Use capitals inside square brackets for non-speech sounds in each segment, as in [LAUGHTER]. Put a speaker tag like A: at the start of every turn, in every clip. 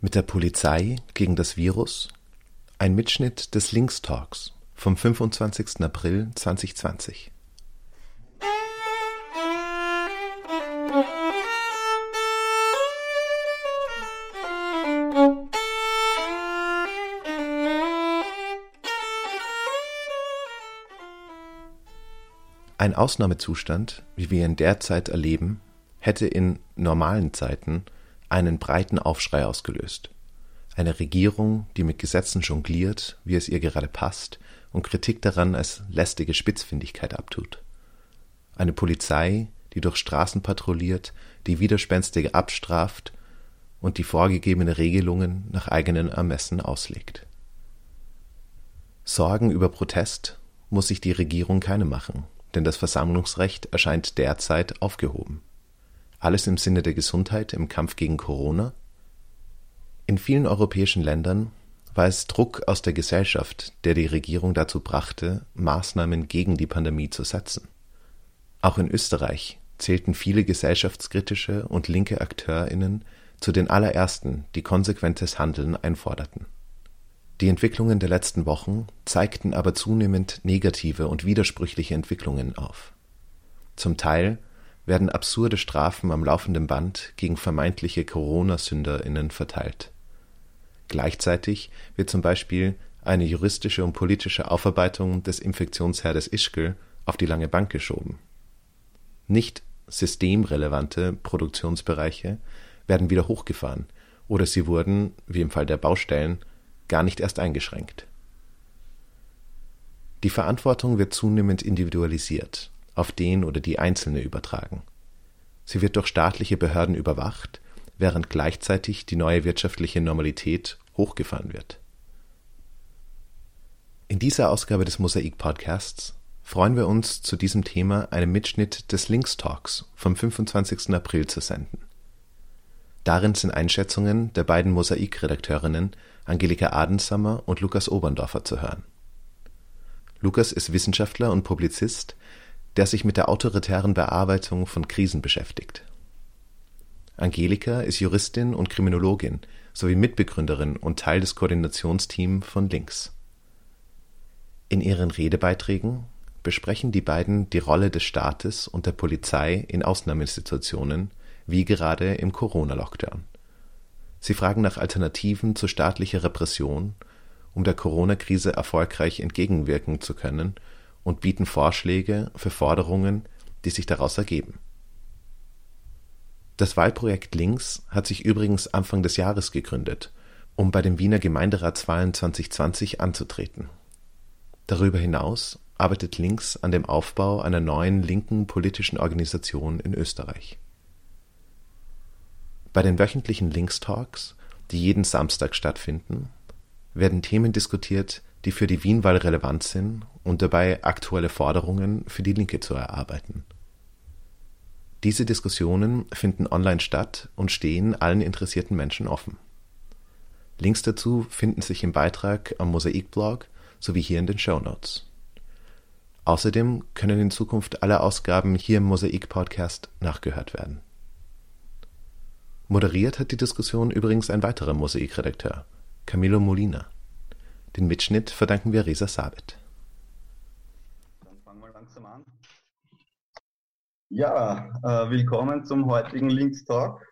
A: Mit der Polizei gegen das Virus? Ein Mitschnitt des Links Talks vom 25. April 2020. Ein Ausnahmezustand, wie wir ihn derzeit erleben, hätte in normalen Zeiten einen breiten Aufschrei ausgelöst. Eine Regierung, die mit Gesetzen jongliert, wie es ihr gerade passt, und Kritik daran als lästige Spitzfindigkeit abtut. Eine Polizei, die durch Straßen patrouilliert, die Widerspenstige abstraft und die vorgegebenen Regelungen nach eigenen Ermessen auslegt. Sorgen über Protest muss sich die Regierung keine machen, denn das Versammlungsrecht erscheint derzeit aufgehoben. Alles im Sinne der Gesundheit im Kampf gegen Corona? In vielen europäischen Ländern war es Druck aus der Gesellschaft, der die Regierung dazu brachte, Maßnahmen gegen die Pandemie zu setzen. Auch in Österreich zählten viele gesellschaftskritische und linke AkteurInnen zu den allerersten, die konsequentes Handeln einforderten. Die Entwicklungen der letzten Wochen zeigten aber zunehmend negative und widersprüchliche Entwicklungen auf. Zum Teil werden absurde Strafen am laufenden Band gegen vermeintliche Corona-SünderInnen verteilt. Gleichzeitig wird zum Beispiel eine juristische und politische Aufarbeitung des Infektionsherdes Ischgl auf die lange Bank geschoben. Nicht systemrelevante Produktionsbereiche werden wieder hochgefahren oder sie wurden, wie im Fall der Baustellen, gar nicht erst eingeschränkt. Die Verantwortung wird zunehmend individualisiert auf den oder die Einzelne übertragen. Sie wird durch staatliche Behörden überwacht, während gleichzeitig die neue wirtschaftliche Normalität hochgefahren wird. In dieser Ausgabe des Mosaik Podcasts freuen wir uns, zu diesem Thema einen Mitschnitt des Links Talks vom 25. April zu senden. Darin sind Einschätzungen der beiden Mosaik-Redakteurinnen Angelika Adensammer und Lukas Oberndorfer zu hören. Lukas ist Wissenschaftler und Publizist, der sich mit der autoritären Bearbeitung von Krisen beschäftigt. Angelika ist Juristin und Kriminologin sowie Mitbegründerin und Teil des Koordinationsteams von Links. In ihren Redebeiträgen besprechen die beiden die Rolle des Staates und der Polizei in Ausnahmesituationen, wie gerade im Corona-Lockdown. Sie fragen nach Alternativen zu staatlicher Repression, um der Corona-Krise erfolgreich entgegenwirken zu können und bieten Vorschläge für Forderungen, die sich daraus ergeben. Das Wahlprojekt Links hat sich übrigens Anfang des Jahres gegründet, um bei den Wiener Gemeinderatswahlen 2020 anzutreten. Darüber hinaus arbeitet Links an dem Aufbau einer neuen linken politischen Organisation in Österreich. Bei den wöchentlichen Links Talks, die jeden Samstag stattfinden, werden Themen diskutiert, die für die Wienwahl relevant sind und dabei aktuelle Forderungen für die Linke zu erarbeiten. Diese Diskussionen finden online statt und stehen allen interessierten Menschen offen. Links dazu finden sich im Beitrag am Mosaikblog sowie hier in den Show Notes. Außerdem können in Zukunft alle Ausgaben hier im Mosaik-Podcast nachgehört werden. Moderiert hat die Diskussion übrigens ein weiterer Mosaik-Redakteur, Camilo Molina. Den Mitschnitt verdanken wir Resa Sabit.
B: Dann fangen wir langsam an. Ja, äh, willkommen zum heutigen Links Talk.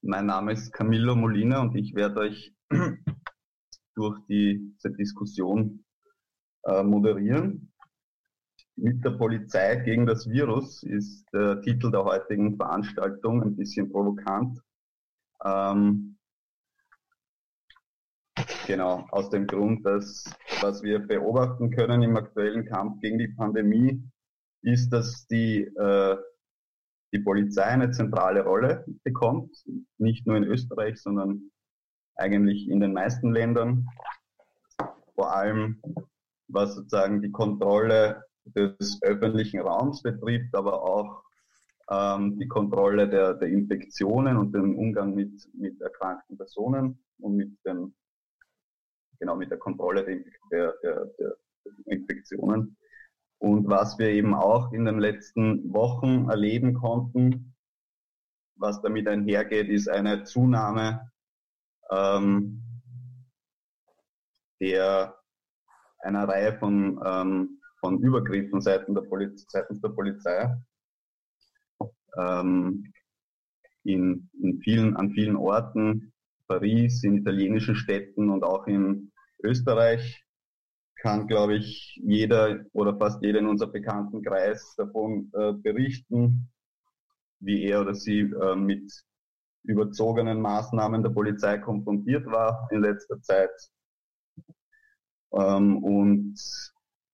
B: Mein Name ist Camillo Molina und ich werde euch [CLEARS THROAT] durch diese Diskussion äh, moderieren. Mit der Polizei gegen das Virus ist der Titel der heutigen Veranstaltung ein bisschen provokant. Ähm, Genau, aus dem Grund, dass was wir beobachten können im aktuellen Kampf gegen die Pandemie, ist, dass die, äh, die Polizei eine zentrale Rolle bekommt, nicht nur in Österreich, sondern eigentlich in den meisten Ländern. Vor allem was sozusagen die Kontrolle des öffentlichen Raums betrifft, aber auch ähm, die Kontrolle der, der Infektionen und den Umgang mit, mit erkrankten Personen und mit den genau mit der Kontrolle der, der, der, Infektionen. Und was wir eben auch in den letzten Wochen erleben konnten, was damit einhergeht, ist eine Zunahme ähm, der einer Reihe von, ähm, von Übergriffen seitens der, Poliz seitens der Polizei ähm, in, in vielen, an vielen Orten, Paris, in italienischen Städten und auch in Österreich kann, glaube ich, jeder oder fast jeder in unserem Bekanntenkreis davon äh, berichten, wie er oder sie äh, mit überzogenen Maßnahmen der Polizei konfrontiert war in letzter Zeit. Ähm, und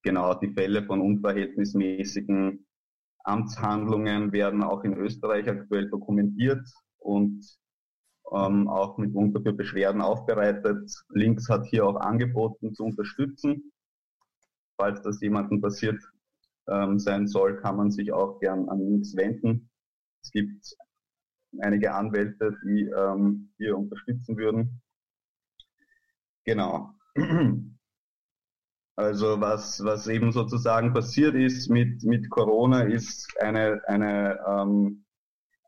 B: genau die Fälle von unverhältnismäßigen Amtshandlungen werden auch in Österreich aktuell dokumentiert und ähm, auch mitunter für Beschwerden aufbereitet. Links hat hier auch angeboten zu unterstützen. Falls das jemandem passiert ähm, sein soll, kann man sich auch gern an Links wenden. Es gibt einige Anwälte, die ähm, hier unterstützen würden. Genau. [CLEARS THROAT] Also was, was eben sozusagen passiert ist mit, mit Corona, ist eine, eine ähm,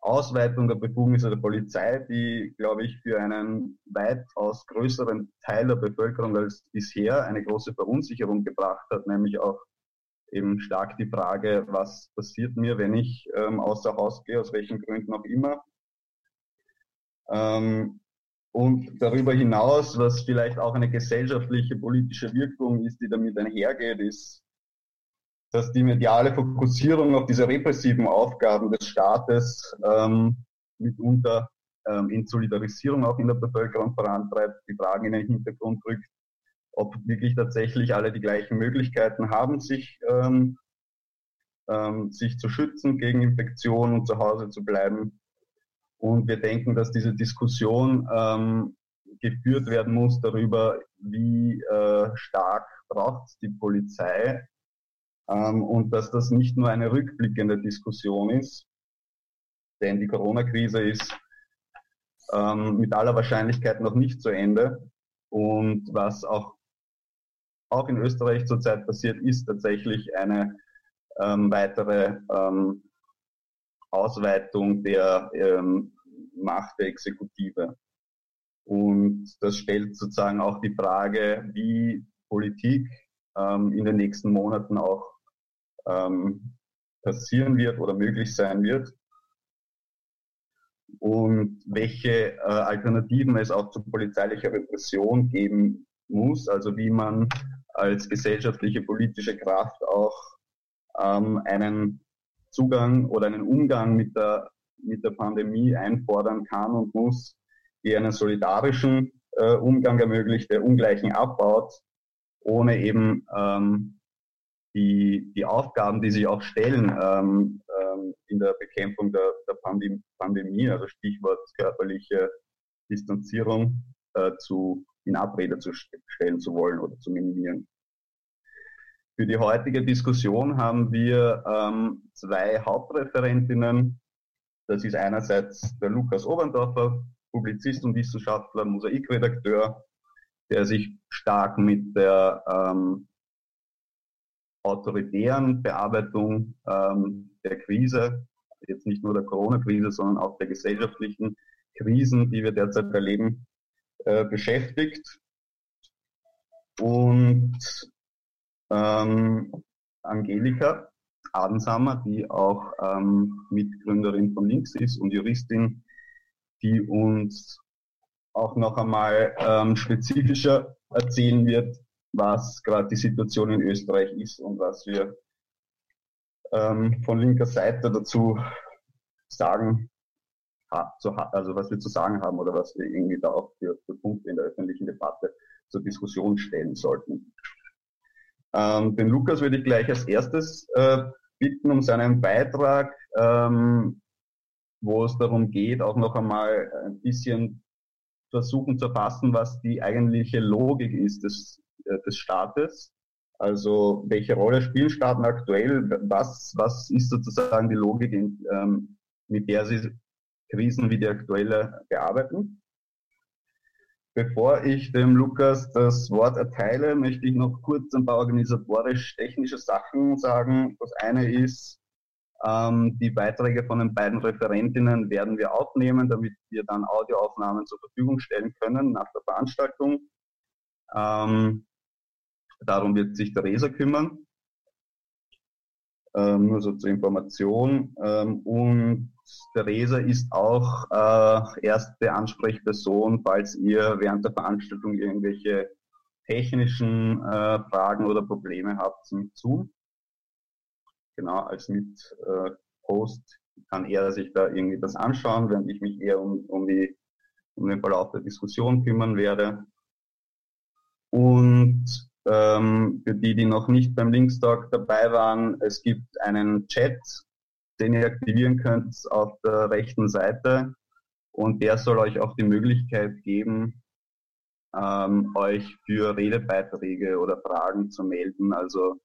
B: Ausweitung der Befugnisse der Polizei, die, glaube ich, für einen weitaus größeren Teil der Bevölkerung als bisher eine große Verunsicherung gebracht hat, nämlich auch eben stark die Frage, was passiert mir, wenn ich ähm, außer Haus gehe, aus welchen Gründen auch immer. Ähm, und darüber hinaus, was vielleicht auch eine gesellschaftliche politische Wirkung ist, die damit einhergeht, ist, dass die mediale Fokussierung auf diese repressiven Aufgaben des Staates ähm, mitunter ähm, in Solidarisierung auch in der Bevölkerung vorantreibt, die Fragen in den Hintergrund rückt, ob wirklich tatsächlich alle die gleichen Möglichkeiten haben, sich, ähm, ähm, sich zu schützen gegen Infektionen und zu Hause zu bleiben. Und wir denken, dass diese Diskussion ähm, geführt werden muss darüber, wie äh, stark braucht die Polizei und dass das nicht nur eine rückblickende Diskussion ist, denn die Corona-Krise ist ähm, mit aller Wahrscheinlichkeit noch nicht zu Ende. Und was auch, auch in Österreich zurzeit passiert, ist tatsächlich eine ähm, weitere ähm, Ausweitung der ähm, Macht der Exekutive. Und das stellt sozusagen auch die Frage, wie Politik ähm, in den nächsten Monaten auch ähm, passieren wird oder möglich sein wird. Und welche äh, Alternativen es auch zu polizeilicher Repression geben muss, also wie man als gesellschaftliche politische Kraft auch ähm, einen Zugang oder einen Umgang mit der, mit der Pandemie einfordern kann und muss, die einen solidarischen äh, Umgang ermöglicht, der Ungleichen abbaut, ohne eben ähm, die, die Aufgaben, die sich auch stellen ähm, ähm, in der Bekämpfung der, der Pandemie, also Stichwort körperliche Distanzierung, äh, zu, in Abrede zu stellen zu wollen oder zu minimieren. Für die heutige Diskussion haben wir ähm, zwei Hauptreferentinnen. Das ist einerseits der Lukas Oberndorfer, Publizist und Wissenschaftler, Mosaikredakteur, der sich stark mit der ähm, autoritären Bearbeitung ähm, der Krise, jetzt nicht nur der Corona-Krise, sondern auch der gesellschaftlichen Krisen, die wir derzeit erleben, äh, beschäftigt. Und ähm, Angelika Adensamer, die auch ähm, Mitgründerin von Links ist und Juristin, die uns auch noch einmal ähm, spezifischer erzählen wird, was gerade die Situation in Österreich ist und was wir ähm, von linker Seite dazu sagen, also was wir zu sagen haben oder was wir irgendwie da auch für, für Punkte in der öffentlichen Debatte zur Diskussion stellen sollten. Ähm, den Lukas würde ich gleich als erstes äh, bitten um seinen Beitrag, ähm, wo es darum geht, auch noch einmal ein bisschen versuchen zu erfassen, was die eigentliche Logik ist des, des Staates. Also welche Rolle spielen Staaten aktuell? Was, was ist sozusagen die Logik, in, ähm, mit der sie Krisen wie die aktuelle bearbeiten? Bevor ich dem Lukas das Wort erteile, möchte ich noch kurz ein paar organisatorisch-technische Sachen sagen. Das eine ist, Ähm, die Beiträge von den beiden Referentinnen werden wir aufnehmen, damit wir dann Audioaufnahmen zur Verfügung stellen können nach der Veranstaltung. Ähm, darum wird sich Theresa kümmern. Ähm, nur so zur Information. Ähm, und Theresa ist auch äh, erste Ansprechperson, falls ihr während der Veranstaltung irgendwelche technischen äh, Fragen oder Probleme habt mit Zoom. Genau, als Mit-Host äh, kann er sich da irgendwie das anschauen, während ich mich eher um, um, die, um den Verlauf der Diskussion kümmern werde. Und ähm, für die, die noch nicht beim Linkstalk dabei waren, es gibt einen Chat, den ihr aktivieren könnt auf der rechten Seite und der soll euch auch die Möglichkeit geben, ähm, euch für Redebeiträge oder Fragen zu melden. Also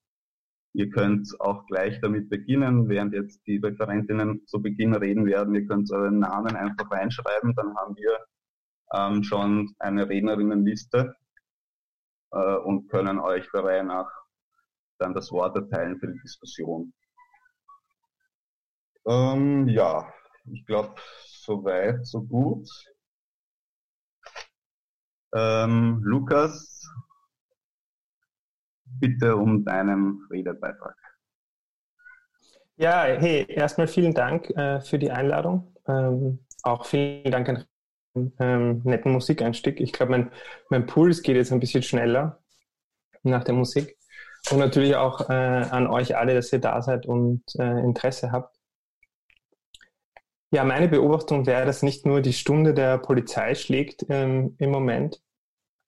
B: ihr könnt auch gleich damit beginnen, während jetzt die Referentinnen zu Beginn reden werden. Ihr könnt euren Namen einfach reinschreiben, dann haben wir ähm, schon eine Rednerinnenliste äh, und können euch der Reihe nach dann das Wort erteilen für die Diskussion. Ähm, ja, ich glaube, so weit, so gut. Ähm, Lukas, bitte um deinen Redebeitrag.
C: Ja, hey, erstmal vielen Dank äh, für die Einladung. Ähm, auch vielen Dank an ähm, netten Musikeinstieg. Ich glaube, mein, mein Puls geht jetzt ein bisschen schneller nach der Musik. Und natürlich auch äh, an euch alle, dass ihr da seid und äh, Interesse habt. Ja, meine Beobachtung wäre, dass nicht nur die Stunde der Polizei schlägt ähm, im Moment,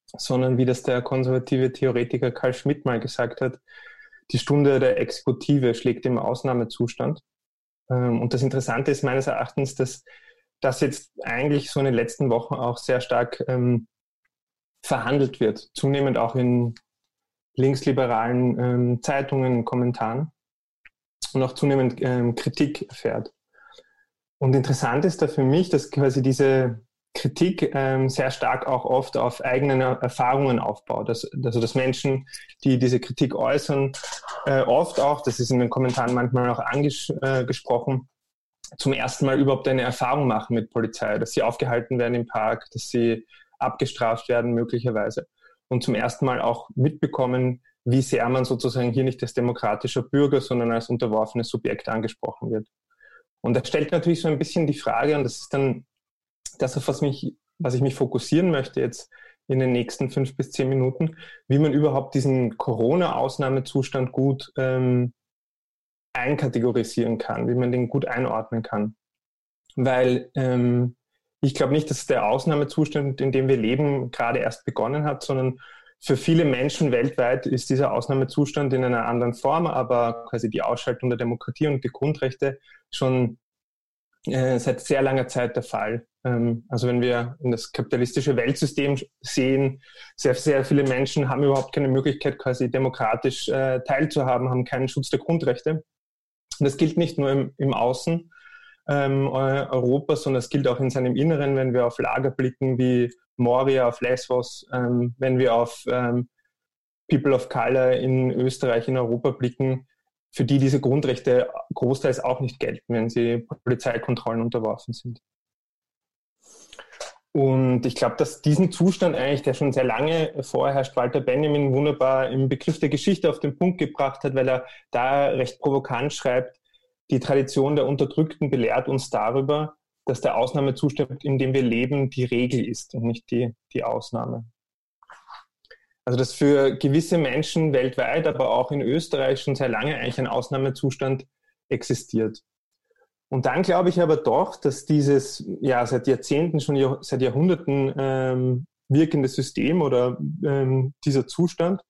C: sondern wie das der konservative Theoretiker Karl Schmidt mal gesagt hat, die Stunde der Exekutive schlägt im Ausnahmezustand. Ähm, und das Interessante ist meines Erachtens, dass das jetzt eigentlich so in den letzten Wochen auch sehr stark ähm, verhandelt wird, zunehmend auch in linksliberalen ähm, Zeitungen, Kommentaren und auch zunehmend ähm, Kritik erfährt. Und interessant ist da für mich, dass quasi diese Kritik ähm, sehr stark auch oft auf eigenen Erfahrungen aufbaut. Das, also dass Menschen, die diese Kritik äußern, äh, oft auch, das ist in den Kommentaren manchmal auch angesprochen, äh, zum ersten Mal überhaupt eine Erfahrung machen mit Polizei, dass sie aufgehalten werden im Park, dass sie abgestraft werden möglicherweise und zum ersten Mal auch mitbekommen, wie sehr man sozusagen hier nicht als demokratischer Bürger, sondern als unterworfenes Subjekt angesprochen wird. Und das stellt natürlich so ein bisschen die Frage, und das ist dann das, auf was, mich, was ich mich fokussieren möchte jetzt in den nächsten fünf bis zehn Minuten, wie man überhaupt diesen Corona-Ausnahmezustand gut ähm, einkategorisieren kann, wie man den gut einordnen kann. Weil ähm, ich glaube nicht, dass der Ausnahmezustand, in dem wir leben, gerade erst begonnen hat, sondern für viele Menschen weltweit ist dieser Ausnahmezustand in einer anderen Form, aber quasi die Ausschaltung der Demokratie und die Grundrechte schon äh, seit sehr langer Zeit der Fall. Ähm, also wenn wir in das kapitalistische Weltsystem sehen, sehr, sehr viele Menschen haben überhaupt keine Möglichkeit, quasi demokratisch äh, teilzuhaben, haben keinen Schutz der Grundrechte. Das gilt nicht nur im, im Außen, ähm, Europa, sondern es gilt auch in seinem Inneren, wenn wir auf Lager blicken wie Moria, auf Lesbos, ähm, wenn wir auf ähm, People of Color in Österreich, in Europa blicken, für die diese Grundrechte großteils auch nicht gelten, wenn sie Polizeikontrollen unterworfen sind. Und ich glaube, dass diesen Zustand eigentlich, der schon sehr lange vorherrscht, Walter Benjamin wunderbar im Begriff der Geschichte auf den Punkt gebracht hat, weil er da recht provokant schreibt, die Tradition der Unterdrückten belehrt uns darüber, dass der Ausnahmezustand, in dem wir leben, die Regel ist und nicht die, die Ausnahme. Also dass für gewisse Menschen weltweit, aber auch in Österreich schon sehr lange eigentlich ein Ausnahmezustand existiert. Und dann glaube ich aber doch, dass dieses ja seit Jahrzehnten, schon seit Jahrhunderten ähm, wirkende System oder ähm, dieser Zustand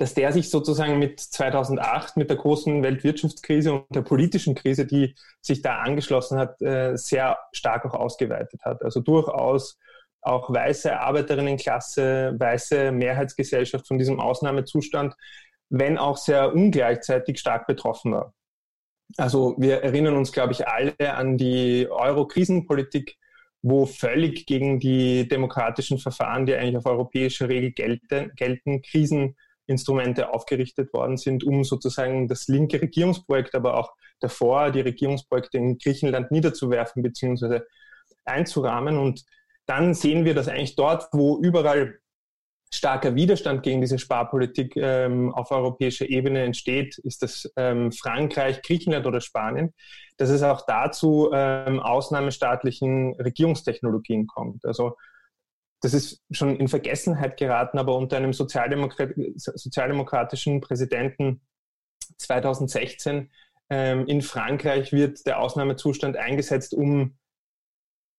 C: dass der sich sozusagen mit 2008, mit der großen Weltwirtschaftskrise und der politischen Krise, die sich da angeschlossen hat, äh, sehr stark auch ausgeweitet hat. Also durchaus auch weiße Arbeiterinnenklasse, weiße Mehrheitsgesellschaft von diesem Ausnahmezustand, wenn auch sehr ungleichzeitig stark betroffen war. Also wir erinnern uns, glaube ich, alle an die Euro-Krisenpolitik, wo völlig gegen die demokratischen Verfahren, die eigentlich auf europäischer Regel gelten, gelten Krisen Instrumente aufgerichtet worden sind, um sozusagen das linke Regierungsprojekt, aber auch davor die Regierungsprojekte in Griechenland niederzuwerfen bzw. einzurahmen. Und dann sehen wir, dass eigentlich dort, wo überall starker Widerstand gegen diese Sparpolitik ähm, auf europäischer Ebene entsteht, ist das ähm, Frankreich, Griechenland oder Spanien, dass es auch dazu ähm, ausnahmestaatlichen Regierungstechnologien kommt. Also das ist schon in Vergessenheit geraten, aber unter einem Sozialdemokrat sozialdemokratischen Präsidenten 2016 ähm, in Frankreich wird der Ausnahmezustand eingesetzt, um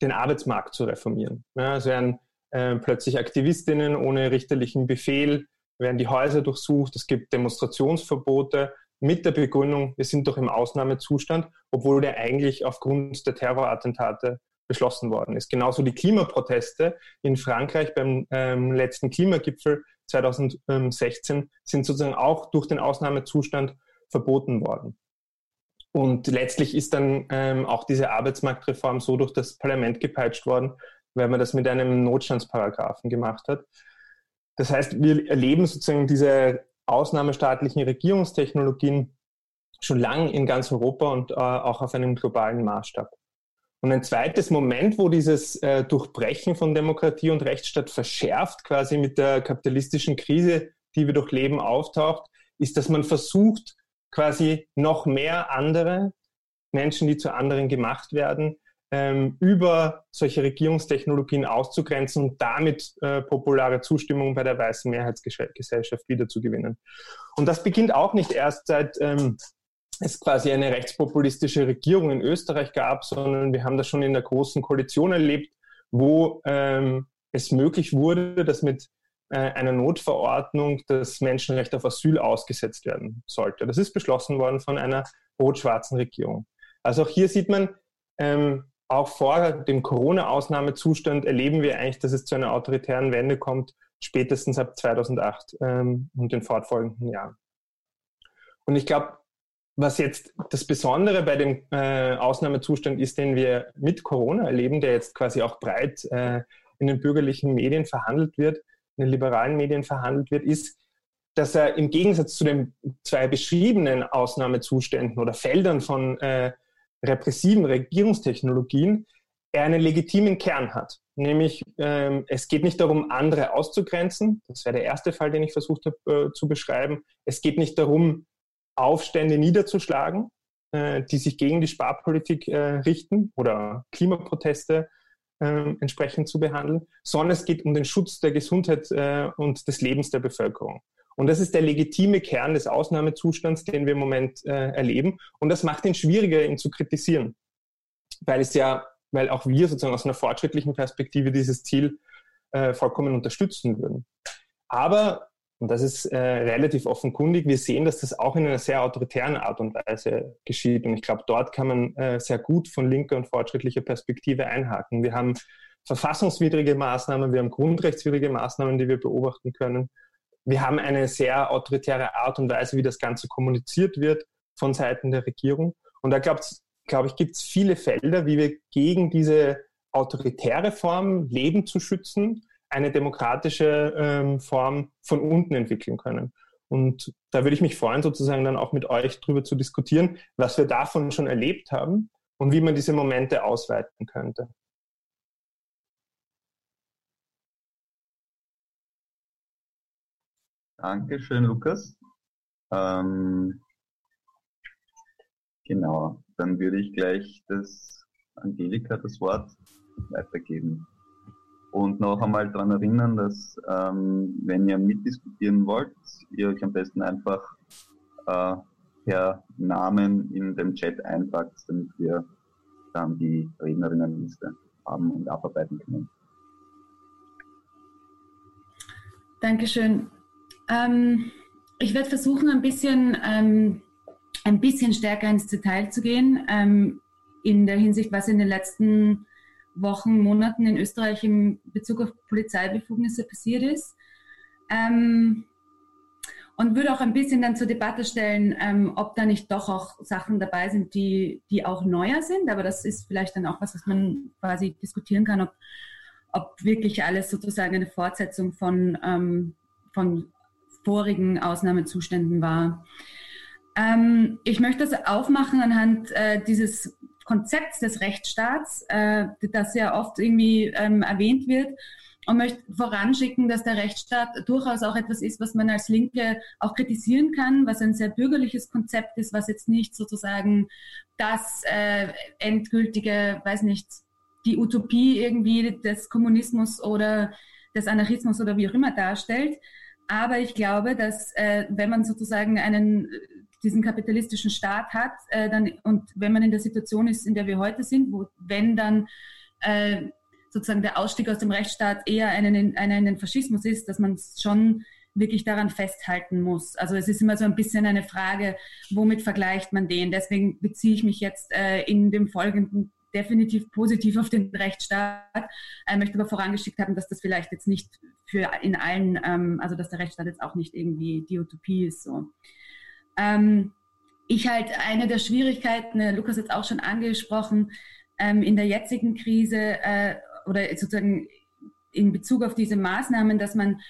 C: den Arbeitsmarkt zu reformieren. Ja, also werden äh, plötzlich Aktivistinnen ohne richterlichen Befehl, werden die Häuser durchsucht, es gibt Demonstrationsverbote mit der Begründung, wir sind doch im Ausnahmezustand, obwohl der eigentlich aufgrund der Terrorattentate beschlossen worden ist. Genauso die Klimaproteste in Frankreich beim ähm, letzten Klimagipfel 2016 sind sozusagen auch durch den Ausnahmezustand verboten worden. Und letztlich ist dann ähm, auch diese Arbeitsmarktreform so durch das Parlament gepeitscht worden, weil man das mit einem Notstandsparagraphen gemacht hat. Das heißt, wir erleben sozusagen diese ausnahmestaatlichen Regierungstechnologien schon lang in ganz Europa und äh, auch auf einem globalen Maßstab. Und ein zweites Moment, wo dieses äh, Durchbrechen von Demokratie und Rechtsstaat verschärft, quasi mit der kapitalistischen Krise, die wir durchleben, auftaucht, ist, dass man versucht, quasi noch mehr andere Menschen, die zu anderen gemacht werden, ähm, über solche Regierungstechnologien auszugrenzen und damit äh, populare Zustimmung bei der weißen Mehrheitsgesellschaft wiederzugewinnen. Und das beginnt auch nicht erst seit ähm, es quasi eine rechtspopulistische Regierung in Österreich gab, sondern wir haben das schon in der großen Koalition erlebt, wo ähm, es möglich wurde, dass mit äh, einer Notverordnung das Menschenrecht auf Asyl ausgesetzt werden sollte. Das ist beschlossen worden von einer rot-schwarzen Regierung. Also auch hier sieht man, ähm, auch vor dem Corona-Ausnahmezustand erleben wir eigentlich, dass es zu einer autoritären Wende kommt, spätestens ab 2008 ähm, und den fortfolgenden Jahren. Und ich glaube, was jetzt das Besondere bei dem äh, Ausnahmezustand ist, den wir mit Corona erleben, der jetzt quasi auch breit äh, in den bürgerlichen Medien verhandelt wird, in den liberalen Medien verhandelt wird, ist, dass er im Gegensatz zu den zwei beschriebenen Ausnahmezuständen oder Feldern von äh, repressiven Regierungstechnologien er einen legitimen Kern hat. Nämlich, ähm, es geht nicht darum, andere auszugrenzen. Das wäre der erste Fall, den ich versucht habe äh, zu beschreiben. Es geht nicht darum, Aufstände niederzuschlagen, äh, die sich gegen die Sparpolitik äh, richten oder Klimaproteste äh, entsprechend zu behandeln, sondern es geht um den Schutz der Gesundheit äh, und des Lebens der Bevölkerung. Und das ist der legitime Kern des Ausnahmezustands, den wir im Moment äh, erleben. Und das macht ihn schwieriger, ihn zu kritisieren, weil es ja, weil auch wir sozusagen aus einer fortschrittlichen Perspektive dieses Ziel äh, vollkommen unterstützen würden. Aber und das ist äh, relativ offenkundig. Wir sehen, dass das auch in einer sehr autoritären Art und Weise geschieht. Und ich glaube, dort kann man äh, sehr gut von linker und fortschrittlicher Perspektive einhaken. Wir haben verfassungswidrige Maßnahmen, wir haben grundrechtswidrige Maßnahmen, die wir beobachten können. Wir haben eine sehr autoritäre Art und Weise, wie das Ganze kommuniziert wird von Seiten der Regierung. Und da glaube glaub ich, gibt es viele Felder, wie wir gegen diese autoritäre Form Leben zu schützen, eine demokratische ähm, Form von unten entwickeln können. Und da würde ich mich freuen, sozusagen dann auch mit euch darüber zu diskutieren, was wir davon schon erlebt haben und wie man diese Momente ausweiten könnte.
B: Dankeschön, Lukas. Ähm, genau, dann würde ich gleich das Angelika das Wort weitergeben. Und noch einmal daran erinnern, dass ähm, wenn ihr mitdiskutieren wollt, ihr euch am besten einfach äh, per Namen in den Chat eintragt, damit wir dann die Rednerinnenliste haben und abarbeiten können.
D: Dankeschön. Ähm, ich werde versuchen, ein bisschen, ähm, ein bisschen stärker ins Detail zu gehen, ähm, in der Hinsicht, was in den letzten Wochen, Monaten in Österreich in Bezug auf Polizeibefugnisse passiert ist. Ähm, und würde auch ein bisschen dann zur Debatte stellen, ähm, ob da nicht doch auch Sachen dabei sind, die, die auch neuer sind. Aber das ist vielleicht dann auch was, was man quasi diskutieren kann, ob, ob wirklich alles sozusagen eine Fortsetzung von, ähm, von vorigen Ausnahmezuständen war. Ähm, ich möchte das aufmachen anhand äh, dieses Konzepts des Rechtsstaats, äh, das ja oft irgendwie ähm, erwähnt wird und möchte voranschicken, dass der Rechtsstaat durchaus auch etwas ist, was man als Linke auch kritisieren kann, was ein sehr bürgerliches Konzept ist, was jetzt nicht sozusagen das äh, endgültige, weiß nicht, die Utopie irgendwie des Kommunismus oder des Anarchismus oder wie auch immer darstellt. Aber ich glaube, dass äh, wenn man sozusagen einen diesen kapitalistischen Staat hat, äh, dann und wenn man in der Situation ist, in der wir heute sind, wo wenn dann äh, sozusagen der Ausstieg aus dem Rechtsstaat eher einen, einer in den Faschismus ist, dass man schon wirklich daran festhalten muss. Also es ist immer so ein bisschen eine Frage, womit vergleicht man den? Deswegen beziehe ich mich jetzt äh, in dem Folgenden definitiv positiv auf den Rechtsstaat. Ich möchte aber vorangeschickt haben, dass das vielleicht jetzt nicht für in allen, ähm, also dass der Rechtsstaat jetzt auch nicht irgendwie die Utopie ist. So. Ähm, ich halt eine der Schwierigkeiten, äh, Lukas hat es auch schon angesprochen, ähm, in der jetzigen Krise äh, oder sozusagen in Bezug auf diese Maßnahmen, dass man,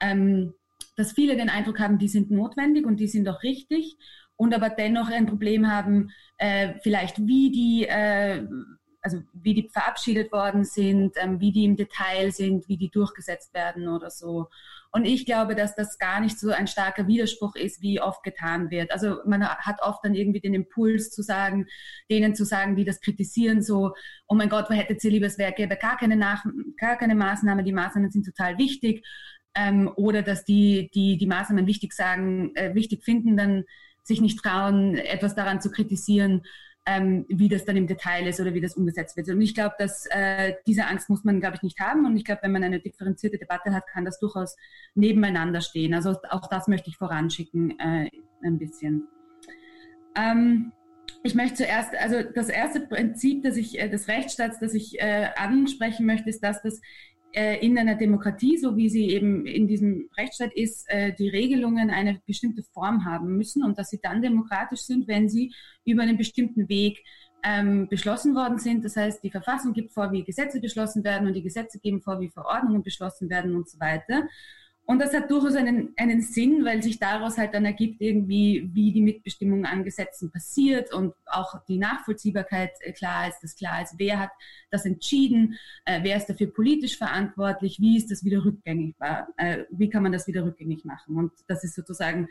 D: ähm, dass viele den Eindruck haben, die sind notwendig und die sind auch richtig und aber dennoch ein Problem haben, äh, vielleicht wie die, äh, also wie die verabschiedet worden sind, ähm, wie die im Detail sind, wie die durchgesetzt werden oder so. Und ich glaube, dass das gar nicht so ein starker Widerspruch ist, wie oft getan wird. Also man hat oft dann irgendwie den Impuls zu sagen, denen zu sagen, die das kritisieren, so, oh mein Gott, wo hättet ihr lieber, es wäre, gäbe gar keine, Nach gar keine Maßnahme, die Maßnahmen sind total wichtig. Ähm, oder dass die, die die Maßnahmen wichtig sagen, äh, wichtig finden, dann sich nicht trauen, etwas daran zu kritisieren ähm, wie das dann im Detail ist oder wie das umgesetzt wird. Und ich glaube, dass äh, diese Angst muss man, glaube ich, nicht haben. Und ich glaube, wenn man eine differenzierte Debatte hat, kann das durchaus nebeneinander stehen. Also auch das möchte ich voranschicken äh, ein bisschen. Ähm, ich möchte zuerst, also das erste Prinzip das ich, äh, des Rechtsstaats, das ich äh, ansprechen möchte, ist, dass das äh, in einer Demokratie, so wie sie eben in diesem Rechtsstaat ist, äh, die Regelungen eine bestimmte Form haben müssen und dass sie dann demokratisch sind, wenn sie über einen bestimmten Weg ähm, beschlossen worden sind. Das heißt, die Verfassung gibt vor, wie Gesetze beschlossen werden und die Gesetze geben vor, wie Verordnungen beschlossen werden und so weiter. Und das hat durchaus einen, einen Sinn, weil sich daraus halt dann ergibt irgendwie, wie die Mitbestimmung an Gesetzen passiert und auch die Nachvollziehbarkeit äh, klar ist, dass klar ist, wer hat das entschieden, äh, wer ist dafür politisch verantwortlich, wie ist das wieder rückgängig, äh, wie kann man das wieder rückgängig machen. Und das ist sozusagen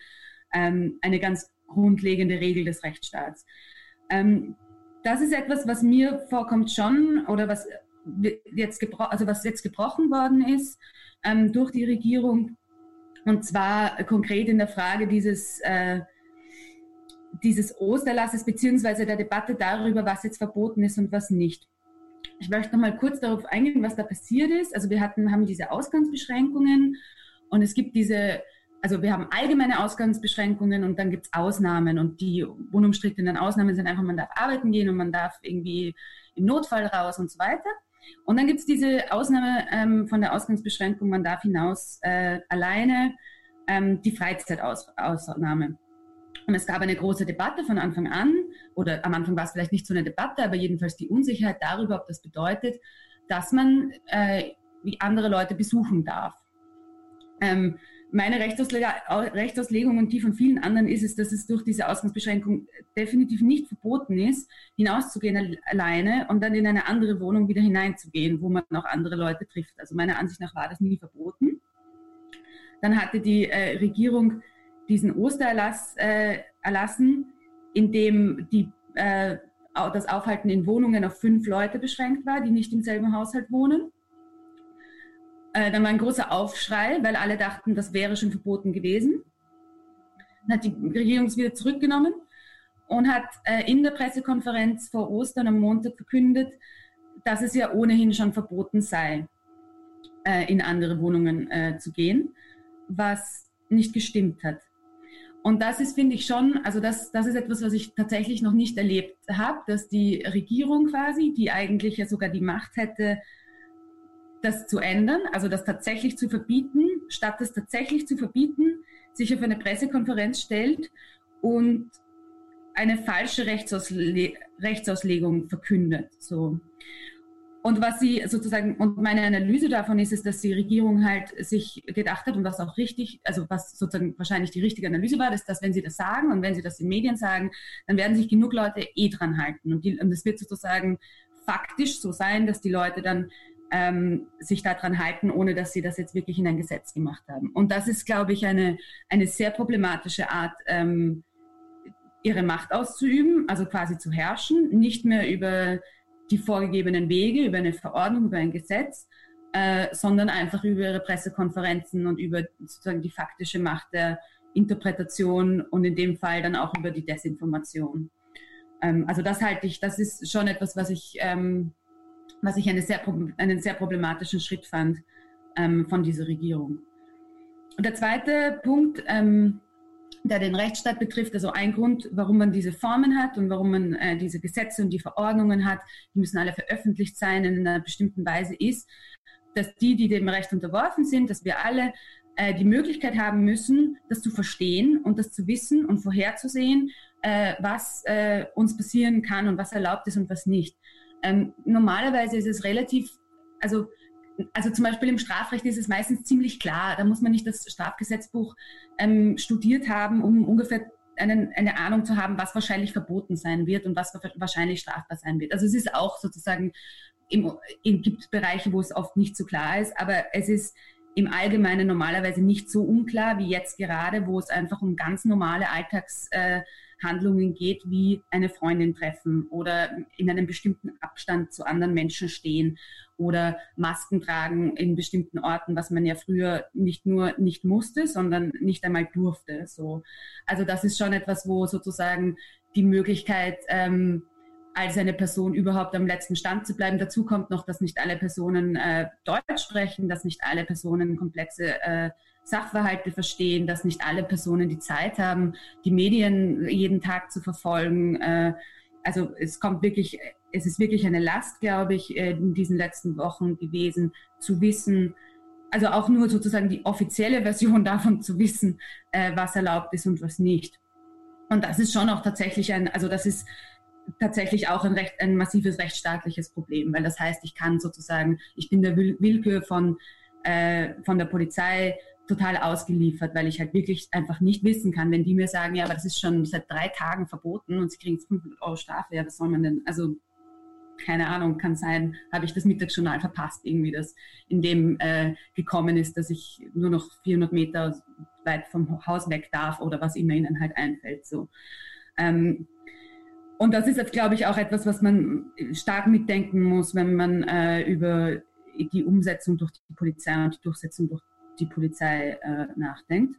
D: ähm, eine ganz grundlegende Regel des Rechtsstaats. Ähm, das ist etwas, was mir vorkommt schon oder was jetzt, also was jetzt gebrochen worden ist ähm, durch die Regierung. Und zwar konkret in der Frage dieses, äh, dieses Osterlasses beziehungsweise der Debatte darüber, was jetzt verboten ist und was nicht. Ich möchte noch mal kurz darauf eingehen, was da passiert ist. Also wir hatten, haben diese Ausgangsbeschränkungen und es gibt diese, also wir haben allgemeine Ausgangsbeschränkungen und dann gibt es Ausnahmen und die unumstrittenen Ausnahmen sind einfach, man darf arbeiten gehen und man darf irgendwie im Notfall raus und so weiter. Und dann gibt es diese Ausnahme ähm, von der Ausgangsbeschränkung, man darf hinaus äh, alleine ähm, die Freizeitausnahme. Und es gab eine große Debatte von Anfang an, oder am Anfang war es vielleicht nicht so eine Debatte, aber jedenfalls die Unsicherheit darüber, ob das bedeutet, dass man äh, andere Leute besuchen darf. Ähm, meine Rechtsauslegung und die von vielen anderen ist es, dass es durch diese Ausgangsbeschränkung definitiv nicht verboten ist, hinauszugehen alleine und dann in eine andere Wohnung wieder hineinzugehen, wo man auch andere Leute trifft. Also meiner Ansicht nach war das nie verboten. Dann hatte die äh, Regierung diesen Ostererlass äh, erlassen, in dem die, äh, das Aufhalten in Wohnungen auf fünf Leute beschränkt war, die nicht im selben Haushalt wohnen. Äh, dann war ein großer Aufschrei, weil alle dachten, das wäre schon verboten gewesen. Dann hat die Regierung es wieder zurückgenommen und hat äh, in der Pressekonferenz vor Ostern am Montag verkündet, dass es ja ohnehin schon verboten sei, äh, in andere Wohnungen äh, zu gehen, was nicht gestimmt hat. Und das ist, finde ich schon, also das, das ist etwas, was ich tatsächlich noch nicht erlebt habe, dass die Regierung quasi, die eigentlich ja sogar die Macht hätte, das zu ändern, also das tatsächlich zu verbieten, statt das tatsächlich zu verbieten, sich auf eine Pressekonferenz stellt und eine falsche Rechtsausle Rechtsauslegung verkündet. So. und was sie sozusagen, und meine Analyse davon ist, ist, dass die Regierung halt sich gedacht hat und was auch richtig, also was sozusagen wahrscheinlich die richtige Analyse war, ist, dass wenn sie das sagen und wenn sie das in Medien sagen, dann werden sich genug Leute eh dran halten. Und, es wird sozusagen faktisch so sein, dass die Leute dann ähm, sich daran halten, ohne dass sie das jetzt wirklich in ein Gesetz gemacht haben. Und das ist, glaube ich, eine, eine sehr problematische Art, ähm, ihre Macht auszuüben, also quasi zu herrschen, nicht mehr über die vorgegebenen Wege, über eine Verordnung, über ein Gesetz, äh, sondern einfach über ihre Pressekonferenzen und über sozusagen die faktische Macht der Interpretation und in dem Fall dann auch über die Desinformation. Ähm, also das halte ich, das ist schon etwas, was ich, ähm, was ich eine sehr, einen sehr problematischen Schritt fand ähm, von dieser Regierung. Und der zweite Punkt, ähm, der den Rechtsstaat betrifft. Also ein Grund, warum man diese Formen hat und warum man äh, diese Gesetze und die Verordnungen hat, die müssen alle veröffentlicht sein in einer bestimmten Weise, ist, dass die, die dem Recht unterworfen sind, dass wir alle äh, die Möglichkeit haben müssen, das zu verstehen und das zu wissen und vorherzusehen, äh, was äh, uns passieren kann und was erlaubt ist und was nicht. Ähm, normalerweise ist es relativ, also also zum Beispiel im Strafrecht ist es meistens ziemlich klar. Da muss man nicht das Strafgesetzbuch ähm, studiert haben, um ungefähr einen, eine Ahnung zu haben, was wahrscheinlich verboten sein wird und was wahrscheinlich strafbar sein wird. Also es ist auch sozusagen, im, im, gibt Bereiche, wo es oft nicht so klar ist, aber es ist im Allgemeinen normalerweise nicht so unklar wie jetzt gerade, wo es einfach um ganz normale Alltags... Äh, Handlungen geht, wie eine Freundin treffen oder in einem bestimmten Abstand zu anderen Menschen stehen oder Masken tragen in bestimmten Orten, was man ja früher nicht nur nicht musste, sondern nicht einmal durfte. So, also das ist schon etwas, wo sozusagen die Möglichkeit ähm, als eine Person überhaupt am letzten Stand zu bleiben. Dazu kommt noch, dass nicht alle Personen äh, Deutsch sprechen, dass nicht alle Personen komplexe äh, Sachverhalte verstehen, dass nicht alle Personen die Zeit haben, die Medien jeden Tag zu verfolgen. Äh, also es kommt wirklich, es ist wirklich eine Last, glaube ich, äh, in diesen letzten Wochen gewesen, zu wissen, also auch nur sozusagen die offizielle [LAUGHS] Version davon zu wissen, äh, was erlaubt ist und was nicht. Und das ist schon auch tatsächlich ein, also das ist tatsächlich auch ein, recht, ein massives rechtsstaatliches Problem, weil das heißt, ich kann sozusagen, ich bin der Willkür von, äh, von der Polizei total ausgeliefert, weil ich halt wirklich einfach nicht wissen kann, wenn die mir sagen, ja, aber das ist schon seit drei Tagen verboten und sie kriegen 500 Euro Strafe, ja, was soll man denn, also keine Ahnung, kann sein, habe ich das Mittagsjournal verpasst, irgendwie, das in dem äh, gekommen ist, dass ich nur noch 400 Meter weit vom Haus weg darf oder was immer ihnen halt einfällt. So. Ähm, und das ist jetzt, glaube ich, auch etwas, was man stark mitdenken muss, wenn man äh, über die Umsetzung durch die Polizei und die Durchsetzung durch die Polizei äh, nachdenkt.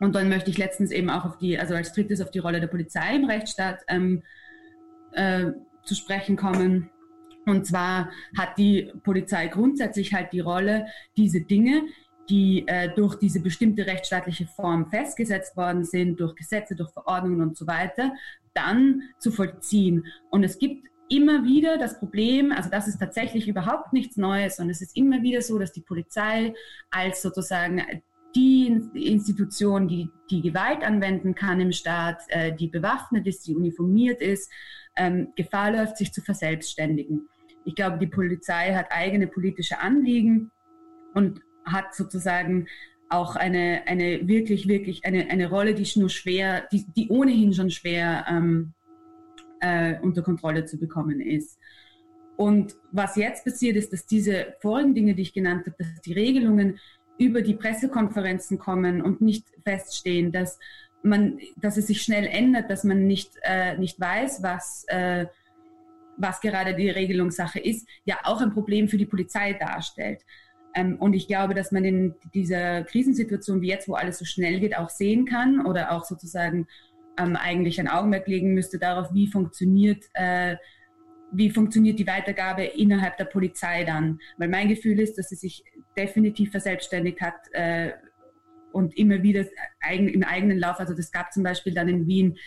D: Und dann möchte ich letztens eben auch auf die, also als drittes auf die Rolle der Polizei im Rechtsstaat ähm, äh, zu sprechen kommen. Und zwar hat die Polizei grundsätzlich halt die Rolle, diese Dinge, die äh, durch diese bestimmte rechtsstaatliche Form festgesetzt worden sind, durch Gesetze, durch Verordnungen und so weiter, dann zu vollziehen. Und es gibt immer wieder das Problem, also das ist tatsächlich überhaupt nichts Neues und es ist immer wieder so, dass die Polizei als sozusagen die Institution, die die Gewalt anwenden kann im Staat, äh, die bewaffnet ist, die uniformiert ist, ähm, Gefahr läuft, sich zu verselbstständigen. Ich glaube, die Polizei hat eigene politische Anliegen und hat sozusagen auch eine, eine wirklich, wirklich eine, eine Rolle, die nur schwer, die, die ohnehin schon schwer ähm, äh, unter Kontrolle zu bekommen ist. Und was jetzt passiert ist, dass diese vorigen Dinge, die ich genannt habe, dass die Regelungen über die Pressekonferenzen kommen und nicht feststehen, dass man, dass es sich schnell ändert, dass man nicht, äh, nicht weiß, was, äh, was gerade die Regelungssache ist, ja auch ein Problem für die Polizei darstellt. Ähm, und ich glaube, dass man in dieser Krisensituation wie jetzt, wo alles so schnell geht, auch sehen kann oder auch sozusagen ähm, eigentlich ein Augenmerk legen müsste darauf, wie funktioniert, äh, wie funktioniert die Weitergabe innerhalb der Polizei dann. Weil mein Gefühl ist, dass sie sich definitiv verselbstständigt hat äh, und immer wieder eigen, im eigenen Lauf, also das gab zum Beispiel dann in Wien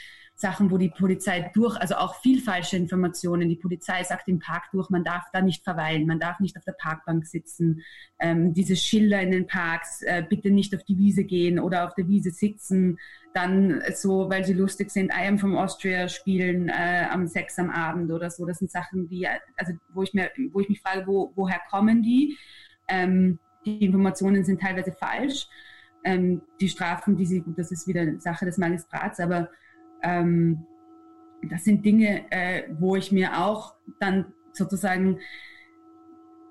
D: Sachen, wo die Polizei durch, also auch viel falsche Informationen. Die Polizei sagt im Park durch, man darf da nicht verweilen, man darf nicht auf der Parkbank sitzen. Ähm, diese Schilder in den Parks, äh, bitte nicht auf die Wiese gehen oder auf der Wiese sitzen. Dann so, weil sie lustig sind, I am from Austria spielen äh, am Sex am Abend oder so. Das sind Sachen, die, also wo ich mir, wo ich mich frage, wo, woher kommen die? Ähm, die Informationen sind teilweise falsch. Ähm, die Strafen, die sie, das ist wieder Sache des Magistrats, aber ähm, das sind Dinge, äh, wo ich mir auch dann sozusagen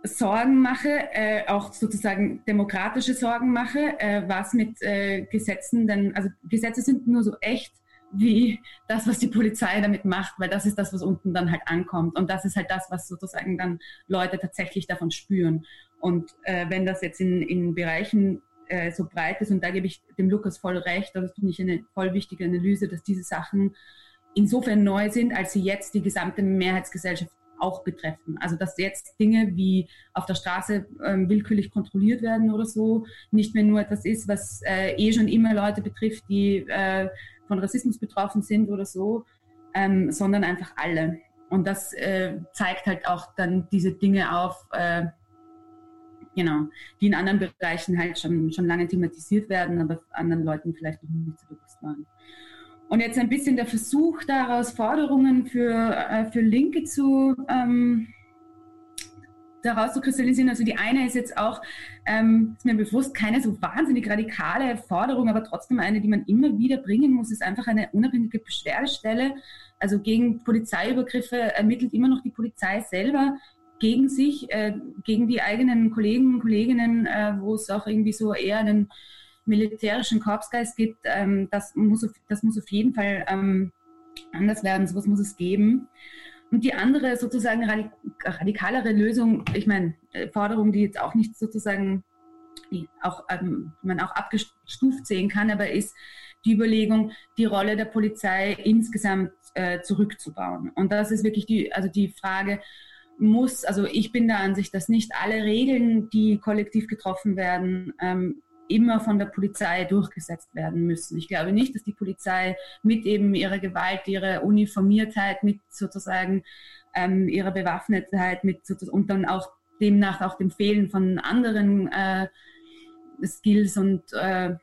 D: Sorgen mache, äh, auch sozusagen demokratische Sorgen mache, äh, was mit äh, Gesetzen denn, also Gesetze sind nur so echt wie das, was die Polizei damit macht, weil das ist das, was unten dann halt ankommt. Und das ist halt das, was sozusagen dann Leute tatsächlich davon spüren. Und äh, wenn das jetzt in, in Bereichen äh, so breit ist, und da gebe ich dem Lukas voll recht, das finde ich eine voll wichtige Analyse, dass diese Sachen insofern neu sind, als sie jetzt die gesamte Mehrheitsgesellschaft auch betreffen. Also dass jetzt Dinge wie auf der Straße ähm, willkürlich kontrolliert werden oder so nicht mehr nur etwas ist, was äh, eh schon immer Leute betrifft, die äh, von Rassismus betroffen sind oder so, ähm, sondern einfach alle. Und das äh, zeigt halt auch dann diese Dinge auf, äh, genau, die in anderen Bereichen halt schon, schon lange thematisiert werden, aber anderen Leuten vielleicht noch nicht so bewusst waren. Und jetzt ein bisschen der Versuch daraus, Forderungen für, äh, für Linke zu, ähm, daraus zu kristallisieren. Also die eine ist jetzt auch, ähm, ist mir bewusst, keine so wahnsinnig radikale Forderung, aber trotzdem eine, die man immer wieder bringen muss, ist einfach eine unabhängige Beschwerdestelle. Also gegen Polizeiübergriffe ermittelt immer noch die Polizei selber gegen sich, äh, gegen die eigenen Kollegen und Kolleginnen, äh, wo es auch irgendwie so eher einen militärischen Korpsgeist gibt. Ähm, das, muss auf, das muss auf jeden Fall ähm, anders werden, sowas muss es geben. Und die andere sozusagen radikalere Lösung, ich meine, äh, Forderung, die jetzt auch nicht sozusagen, die auch, ähm, man auch abgestuft sehen kann, aber ist die Überlegung, die Rolle der Polizei insgesamt äh, zurückzubauen. Und das ist wirklich die, also die Frage, muss, also ich bin der Ansicht, dass nicht alle Regeln, die kollektiv getroffen werden, ähm, immer von der Polizei durchgesetzt werden müssen. Ich glaube nicht, dass die Polizei mit eben ihrer Gewalt, ihrer Uniformiertheit, mit sozusagen ähm, ihrer Bewaffnetheit, mit und dann auch demnach auch dem Fehlen von anderen äh, Skills und, äh,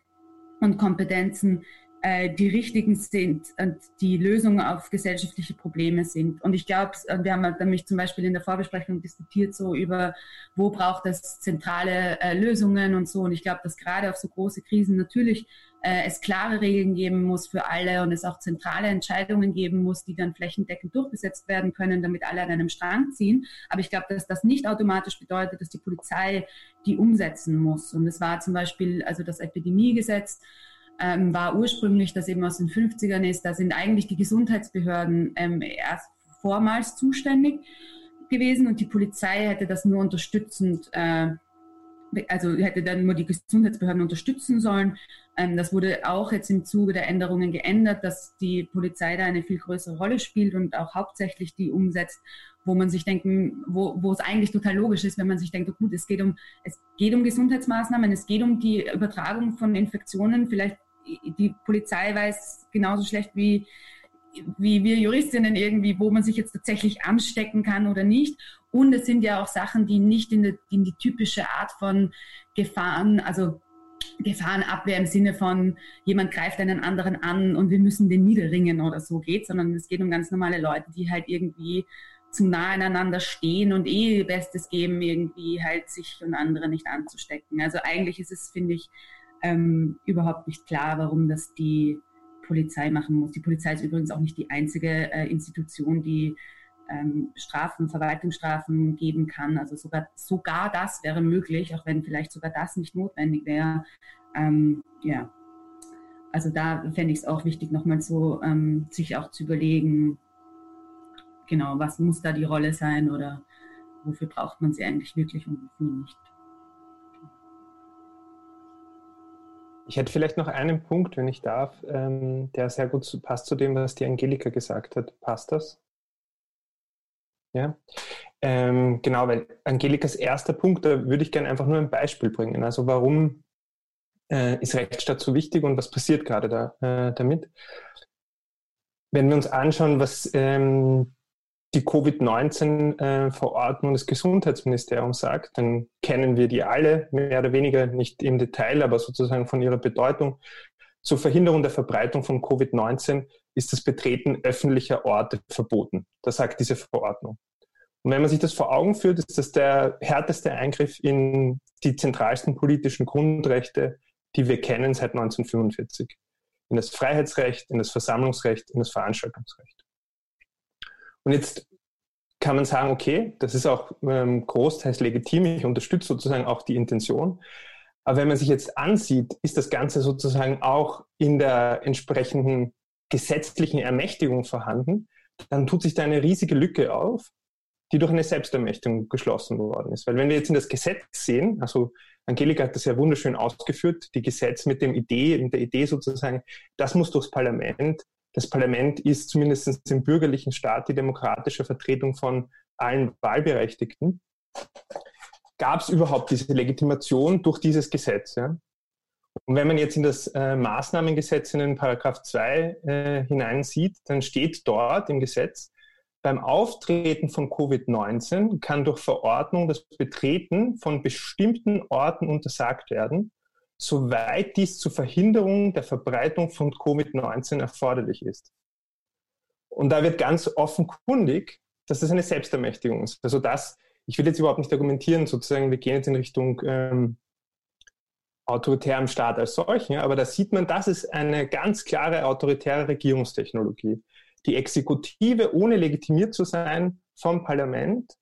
D: und Kompetenzen äh, die richtigen sind und die Lösungen auf gesellschaftliche Probleme sind. Und ich glaube, wir haben nämlich zum Beispiel in der Vorbesprechung diskutiert so über, wo braucht es zentrale äh, Lösungen und so. Und ich glaube, dass gerade auf so große Krisen natürlich äh, es klare Regeln geben muss für alle und es auch zentrale Entscheidungen geben muss, die dann flächendeckend durchgesetzt werden können, damit alle an einem Strang ziehen. Aber ich glaube, dass das nicht automatisch bedeutet, dass die Polizei die umsetzen muss. Und es war zum Beispiel also das Epidemiegesetz, ähm, war ursprünglich, das eben aus den 50ern ist, da sind eigentlich die Gesundheitsbehörden ähm, erst vormals zuständig gewesen und die Polizei hätte das nur unterstützend, äh, also hätte dann nur die Gesundheitsbehörden unterstützen sollen. Ähm, das wurde auch jetzt im Zuge der Änderungen geändert, dass die Polizei da eine viel größere Rolle spielt und auch hauptsächlich die umsetzt, wo man sich denken, wo, wo es eigentlich total logisch ist, wenn man sich denkt, oh gut, es geht um, es geht um Gesundheitsmaßnahmen, es geht um die Übertragung von Infektionen, vielleicht die Polizei weiß genauso schlecht wie, wie wir Juristinnen irgendwie, wo man sich jetzt tatsächlich anstecken kann oder nicht. Und es sind ja auch Sachen, die nicht in, die, in die typische Art von Gefahren, also Gefahrenabwehr im Sinne von jemand greift einen anderen an und wir müssen den niederringen oder so geht, sondern es geht um ganz normale Leute, die halt irgendwie zu nah aneinander stehen und eh ihr Bestes geben, irgendwie halt sich und andere nicht anzustecken. Also eigentlich ist es, finde ich, ähm, überhaupt nicht klar, warum das die Polizei machen muss. Die Polizei ist übrigens auch nicht die einzige äh, Institution, die ähm, Strafen, Verwaltungsstrafen geben kann. Also sogar, sogar das wäre möglich, auch wenn vielleicht sogar das nicht notwendig wäre. Ähm, ja, also da fände ich es auch wichtig, nochmal so ähm, sich auch zu überlegen, genau, was muss da die Rolle sein oder wofür braucht man sie eigentlich wirklich und wofür nicht.
C: Ich hätte vielleicht noch einen Punkt, wenn ich darf, ähm, der sehr gut passt zu dem, was die Angelika gesagt hat. Passt das? Ja. Ähm, genau, weil Angelikas erster Punkt, da würde ich gerne einfach nur ein Beispiel bringen. Also warum äh, ist Rechtsstaat so wichtig und was passiert gerade da, äh, damit? wenn wir uns anschauen, was ähm, die Covid-19-Verordnung des Gesundheitsministeriums sagt, dann kennen wir die alle, mehr oder weniger nicht im Detail, aber sozusagen von ihrer Bedeutung. Zur Verhinderung der Verbreitung von Covid-19 ist das Betreten öffentlicher Orte verboten. Das sagt diese Verordnung. Und wenn man sich das vor Augen führt, ist das der härteste Eingriff in die zentralsten politischen Grundrechte, die wir kennen seit 1945. In das Freiheitsrecht, in das Versammlungsrecht, in das Veranstaltungsrecht. Und jetzt kann man sagen, okay, das ist auch ähm, großteils legitim, ich unterstütze sozusagen auch die Intention. Aber wenn man sich jetzt ansieht, ist das Ganze sozusagen auch in der entsprechenden gesetzlichen Ermächtigung vorhanden, dann tut sich da eine riesige Lücke auf, die durch eine Selbstermächtigung geschlossen worden ist. Weil wenn wir jetzt in das Gesetz sehen, also Angelika hat das ja wunderschön ausgeführt, die Gesetz mit dem Idee, mit der Idee sozusagen, das muss durchs Parlament. Das Parlament ist zumindest im bürgerlichen Staat die demokratische Vertretung von allen Wahlberechtigten. Gab es überhaupt diese Legitimation durch dieses Gesetz? Ja? Und wenn man jetzt in das äh, Maßnahmengesetz in den Paragraph 2 äh, hineinsieht, dann steht dort im Gesetz, beim Auftreten von Covid-19 kann durch Verordnung das Betreten von bestimmten Orten untersagt werden, soweit dies zur Verhinderung der Verbreitung von Covid-19 erforderlich ist. Und da wird ganz offenkundig, dass das eine Selbstermächtigung ist. Also das, ich will jetzt überhaupt nicht argumentieren, sozusagen, wir gehen jetzt in Richtung ähm, autoritärem Staat als solchen, aber da sieht man, das ist eine ganz klare autoritäre Regierungstechnologie. Die Exekutive, ohne legitimiert zu sein vom Parlament,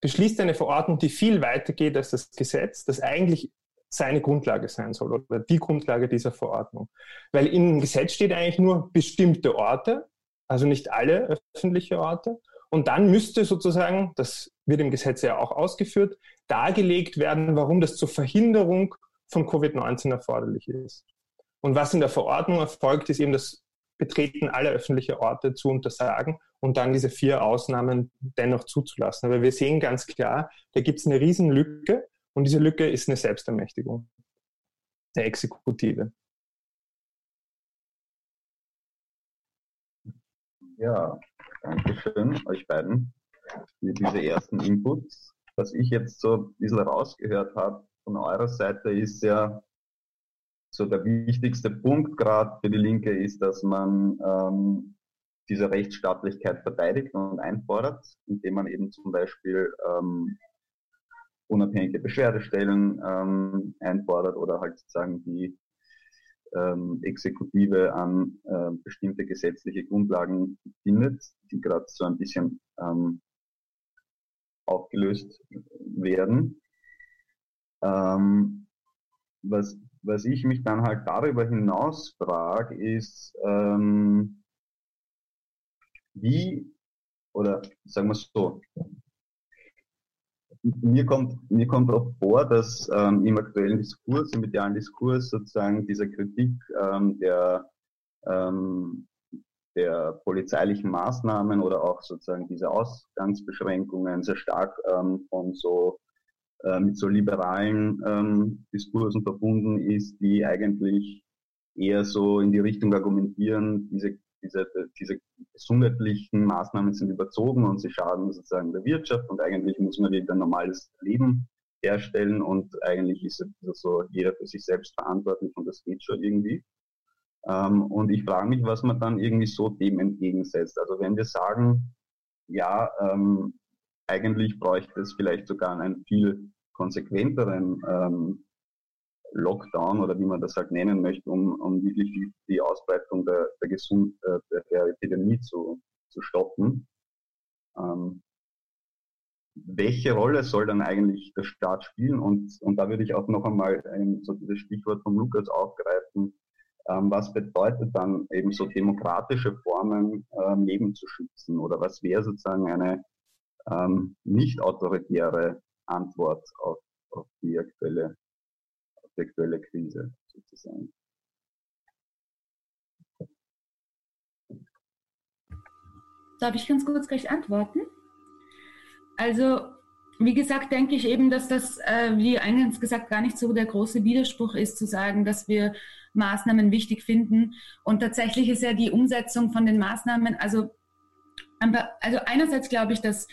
C: beschließt eine Verordnung, die viel weiter geht als das Gesetz, das eigentlich seine Grundlage sein soll oder die Grundlage dieser Verordnung. Weil im Gesetz steht eigentlich nur bestimmte Orte, also nicht alle öffentliche Orte. Und dann müsste sozusagen, das wird im Gesetz ja auch ausgeführt, dargelegt werden, warum das zur Verhinderung von Covid-19 erforderlich ist. Und was in der Verordnung erfolgt, ist eben das Betreten aller öffentlichen Orte zu untersagen und dann diese vier Ausnahmen dennoch zuzulassen. Aber wir sehen ganz klar, da gibt es eine Riesenlücke und diese Lücke ist eine Selbstermächtigung der Exekutive.
B: Ja, danke schön euch beiden für diese ersten Inputs. Was ich jetzt so ein bisschen rausgehört habe von eurer Seite ist ja, so der wichtigste Punkt gerade für die Linke ist, dass man ähm, diese Rechtsstaatlichkeit verteidigt und einfordert, indem man eben zum Beispiel ähm, unabhängige Beschwerdestellen ähm, einfordert oder halt sozusagen die ähm, Exekutive an äh, bestimmte gesetzliche Grundlagen findet, die gerade so ein bisschen ähm, aufgelöst werden. Ähm, was, was ich mich dann halt darüber hinaus frage, ist, ähm, wie, oder sagen wir es so, mir kommt, mir kommt auch vor, dass ähm, im aktuellen Diskurs, im medialen Diskurs sozusagen diese Kritik ähm, der, ähm, der polizeilichen Maßnahmen oder auch sozusagen diese Ausgangsbeschränkungen sehr stark ähm, von so äh, mit so liberalen ähm, Diskursen verbunden ist, die eigentlich eher so in die Richtung argumentieren, diese diese, diese gesundheitlichen Maßnahmen sind überzogen und sie schaden sozusagen der Wirtschaft und eigentlich muss man wieder ein normales Leben herstellen und eigentlich ist so jeder für sich selbst verantwortlich und das geht schon irgendwie. Ähm, und ich frage mich, was man dann irgendwie so dem entgegensetzt. Also wenn wir sagen, ja, ähm, eigentlich bräuchte es vielleicht sogar einen viel konsequenteren ähm, Lockdown oder wie man das halt nennen möchte, um, um wirklich die, die Ausbreitung der, der, Gesund, äh, der, Epidemie zu, zu stoppen. Ähm, welche Rolle soll dann eigentlich der Staat spielen? Und, und da würde ich auch noch einmal ähm, so dieses Stichwort von Lukas aufgreifen. Ähm, was bedeutet dann eben so demokratische Formen ähm, Leben zu schützen? Oder was wäre sozusagen eine ähm, nicht autoritäre Antwort auf, auf die aktuelle sexuelle Krise sozusagen.
D: Darf ich ganz kurz gleich antworten? Also, wie gesagt, denke ich eben, dass das, äh, wie eingangs gesagt, gar nicht so der große Widerspruch ist, zu sagen, dass wir Maßnahmen wichtig finden. Und tatsächlich ist ja die Umsetzung von den Maßnahmen, also, also einerseits glaube ich, dass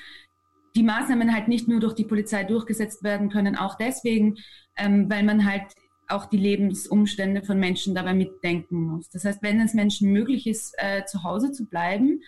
D: die Maßnahmen halt nicht nur durch die Polizei durchgesetzt werden können, auch deswegen, ähm, weil man halt auch die Lebensumstände von Menschen dabei mitdenken muss. Das heißt, wenn es Menschen möglich ist, äh, zu Hause zu bleiben,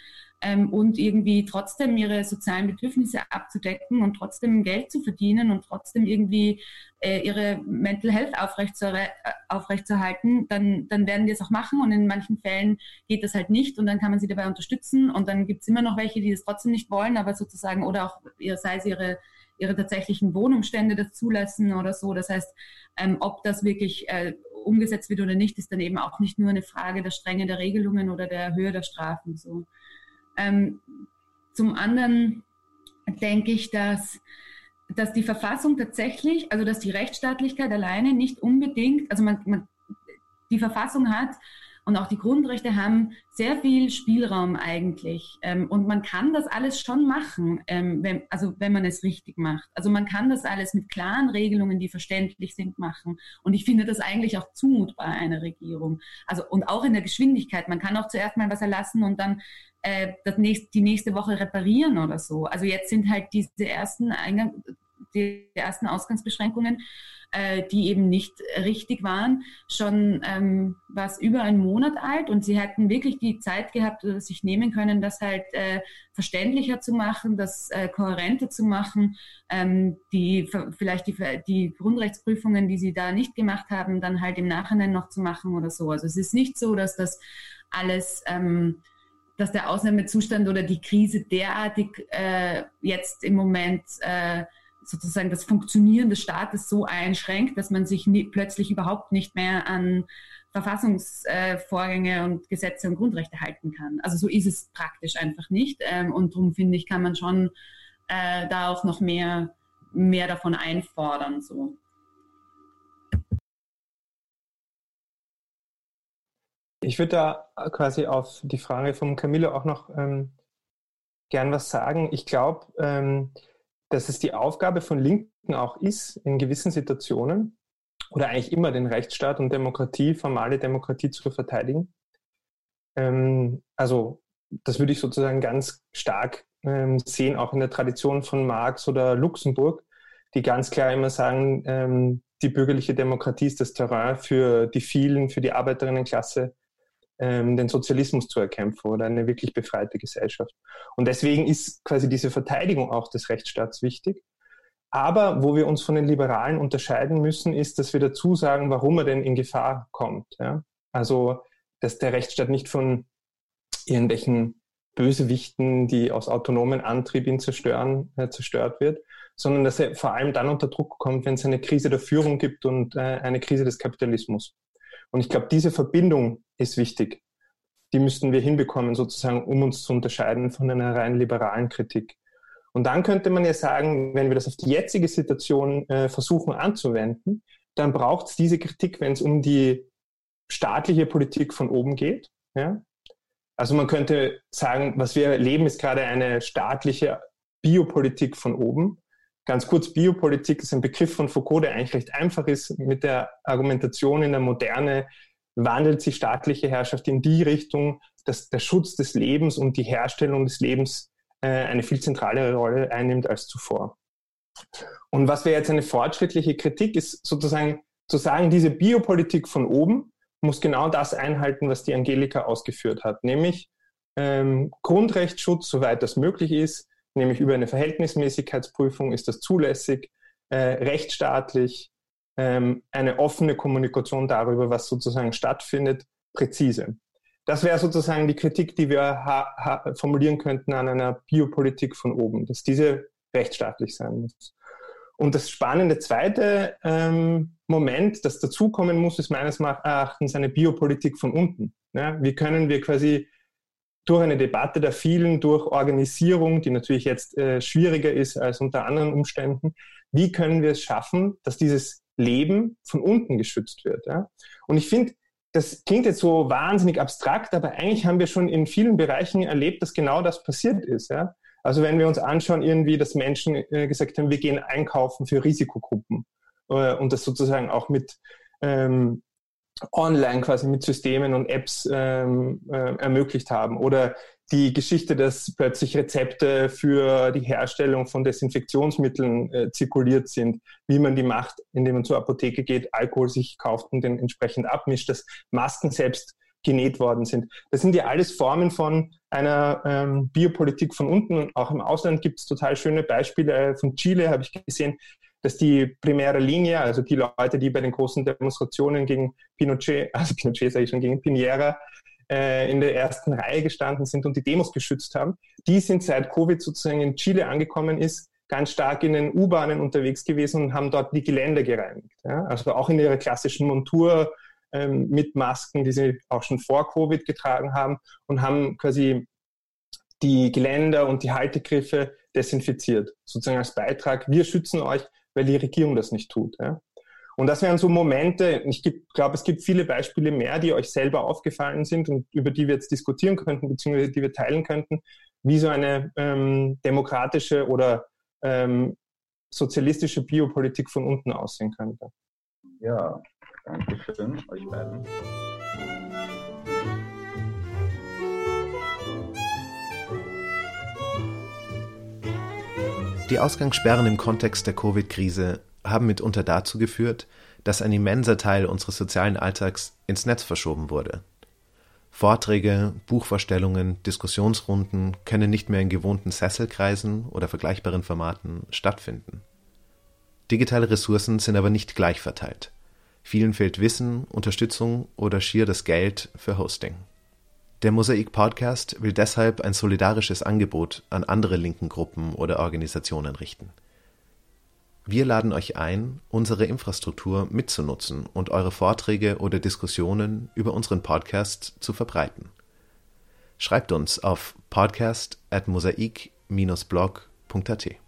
D: ähm, und irgendwie trotzdem ihre sozialen Bedürfnisse abzudecken und trotzdem Geld zu verdienen und trotzdem irgendwie äh, ihre Mental Health aufrechtzuerhalten, äh, aufrechtzuerhalten, dann, dann werden die es auch machen und in manchen Fällen geht das halt nicht und dann kann man sie dabei unterstützen und dann gibt es immer noch welche, die das trotzdem nicht wollen, aber sozusagen oder auch sei es ihre ihre tatsächlichen Wohnumstände das zulassen oder so. Das heißt, ähm, ob das wirklich äh, umgesetzt wird oder nicht, ist dann eben auch nicht nur eine Frage der Strenge der Regelungen oder der Höhe der Strafen. So. Ähm, zum anderen denke ich, dass, dass die Verfassung tatsächlich, also dass die Rechtsstaatlichkeit alleine nicht unbedingt, also man, man die Verfassung hat und auch die Grundrechte haben sehr viel Spielraum eigentlich. Ähm, und man kann das alles schon machen, ähm, wenn, also wenn man es richtig macht. Also man kann das alles mit klaren Regelungen, die verständlich sind, machen. Und ich finde das eigentlich auch zumutbar einer Regierung. Also und auch in der Geschwindigkeit. Man kann auch zuerst mal was erlassen und dann äh, das nächste, die nächste Woche reparieren oder so. Also jetzt sind halt diese ersten Eingang, die ersten Ausgangsbeschränkungen, äh, die eben nicht richtig waren, schon ähm, was über einen Monat alt und sie hätten wirklich die Zeit gehabt, sich nehmen können, das halt äh, verständlicher zu machen, das äh, kohärenter zu machen, ähm, die vielleicht die, die Grundrechtsprüfungen, die sie da nicht gemacht haben, dann halt im Nachhinein noch zu machen oder so. Also es ist nicht so, dass das alles ähm, dass der Ausnahmezustand oder die Krise derartig äh, jetzt im Moment äh, sozusagen das Funktionieren des Staates so einschränkt, dass man sich nie, plötzlich überhaupt nicht mehr an Verfassungsvorgänge äh, und Gesetze und Grundrechte halten kann. Also so ist es praktisch einfach nicht. Ähm, und darum finde ich, kann man schon äh, da auch noch mehr, mehr davon einfordern. So.
C: Ich würde da quasi auf die Frage von Camillo auch noch ähm, gern was sagen. Ich glaube, ähm, dass es die Aufgabe von Linken auch ist, in gewissen Situationen oder eigentlich immer den Rechtsstaat und Demokratie, formale Demokratie zu verteidigen. Ähm, also das würde ich sozusagen ganz stark ähm, sehen, auch in der Tradition von Marx oder Luxemburg, die ganz klar immer sagen, ähm, die bürgerliche Demokratie ist das Terrain für die vielen, für die Arbeiterinnenklasse ähm, den Sozialismus zu erkämpfen oder eine wirklich befreite Gesellschaft. Und deswegen ist quasi diese Verteidigung auch des Rechtsstaats wichtig. Aber wo wir uns von den Liberalen unterscheiden müssen, ist, dass wir dazu sagen, warum er denn in Gefahr kommt. Ja? Also, dass der Rechtsstaat nicht von irgendwelchen Bösewichten, die aus autonomen Antrieb ihn zerstören, äh, zerstört wird, sondern dass er vor allem dann unter Druck kommt, wenn es eine Krise der Führung gibt und äh, eine Krise des Kapitalismus. Und ich glaube, diese Verbindung ist wichtig. Die müssten wir hinbekommen, sozusagen, um uns zu unterscheiden von einer rein liberalen Kritik. Und dann könnte man ja sagen, wenn wir das auf die jetzige Situation äh, versuchen anzuwenden, dann braucht es diese Kritik, wenn es um die staatliche Politik von oben geht. Ja? Also man könnte sagen, was wir erleben, ist gerade eine staatliche Biopolitik von oben. Ganz kurz, Biopolitik ist ein Begriff von Foucault, der eigentlich recht einfach ist. Mit der Argumentation in der Moderne wandelt sich staatliche Herrschaft in die Richtung, dass der Schutz des Lebens und die Herstellung des Lebens äh, eine viel zentralere Rolle einnimmt als zuvor. Und was wäre jetzt eine fortschrittliche Kritik, ist sozusagen zu sagen, diese Biopolitik von oben muss genau das einhalten, was die Angelika ausgeführt hat, nämlich ähm, Grundrechtsschutz, soweit das möglich ist, nämlich über eine Verhältnismäßigkeitsprüfung ist das zulässig, äh, rechtsstaatlich, ähm, eine offene Kommunikation darüber, was sozusagen stattfindet, präzise. Das wäre sozusagen die Kritik, die wir formulieren könnten an einer Biopolitik von oben, dass diese rechtsstaatlich sein muss. Und das spannende zweite ähm, Moment, das dazukommen muss, ist meines Erachtens eine Biopolitik von unten. Ja, wie können wir quasi durch eine Debatte der vielen, durch Organisierung, die natürlich jetzt äh, schwieriger ist als unter anderen Umständen, wie können wir es schaffen, dass dieses Leben von unten geschützt wird? Ja? Und ich finde, das klingt jetzt so wahnsinnig abstrakt, aber eigentlich haben wir schon in vielen Bereichen erlebt, dass genau das passiert ist. Ja? Also wenn wir uns anschauen, irgendwie, dass Menschen äh, gesagt haben, wir gehen einkaufen für Risikogruppen äh, und das sozusagen auch mit ähm, online quasi mit Systemen und Apps ähm, äh, ermöglicht haben. Oder die Geschichte, dass plötzlich Rezepte für die Herstellung von Desinfektionsmitteln äh, zirkuliert sind, wie man die macht, indem man zur Apotheke geht, Alkohol sich kauft und den entsprechend abmischt, dass Masken selbst genäht worden sind. Das sind ja alles Formen von einer ähm, Biopolitik von unten auch im Ausland gibt es total schöne Beispiele. Äh, von Chile habe ich gesehen, dass die primäre Linie, also die Leute, die bei den großen Demonstrationen gegen Pinochet, [LAUGHS] also Pinochet sage ich schon, gegen Pinera, äh, in der ersten Reihe gestanden sind und die Demos geschützt haben, die sind seit Covid sozusagen in Chile angekommen ist, ganz stark in den U-Bahnen unterwegs gewesen und haben dort die Gelände gereinigt. Ja? Also auch in ihrer klassischen Montur ähm, mit Masken, die sie auch schon vor Covid getragen haben und haben quasi die Geländer und die Haltegriffe desinfiziert, sozusagen als Beitrag. Wir schützen euch, weil die Regierung das nicht tut. Ja? Und das wären so Momente, ich glaube, es gibt viele Beispiele mehr, die euch selber aufgefallen sind und über die wir jetzt diskutieren könnten, beziehungsweise die wir teilen könnten, wie so eine ähm, demokratische oder ähm, sozialistische Biopolitik von unten aussehen könnte.
B: Ja, danke schön euch beiden.
A: Die Ausgangssperren im Kontext der Covid-Krise haben mitunter dazu geführt, dass ein immenser Teil unseres sozialen Alltags ins Netz verschoben wurde. Vorträge, Buchvorstellungen, Diskussionsrunden können nicht mehr in gewohnten Sesselkreisen oder vergleichbaren Formaten stattfinden. Digitale Ressourcen sind aber nicht gleich verteilt. Vielen fehlt Wissen, Unterstützung oder schier das Geld für Hosting. Der Mosaik Podcast will deshalb ein solidarisches Angebot an andere linken Gruppen oder Organisationen richten. Wir laden euch ein, unsere Infrastruktur mitzunutzen und eure Vorträge oder Diskussionen über unseren Podcast zu verbreiten. Schreibt uns auf podcast at mosaik-blog.at.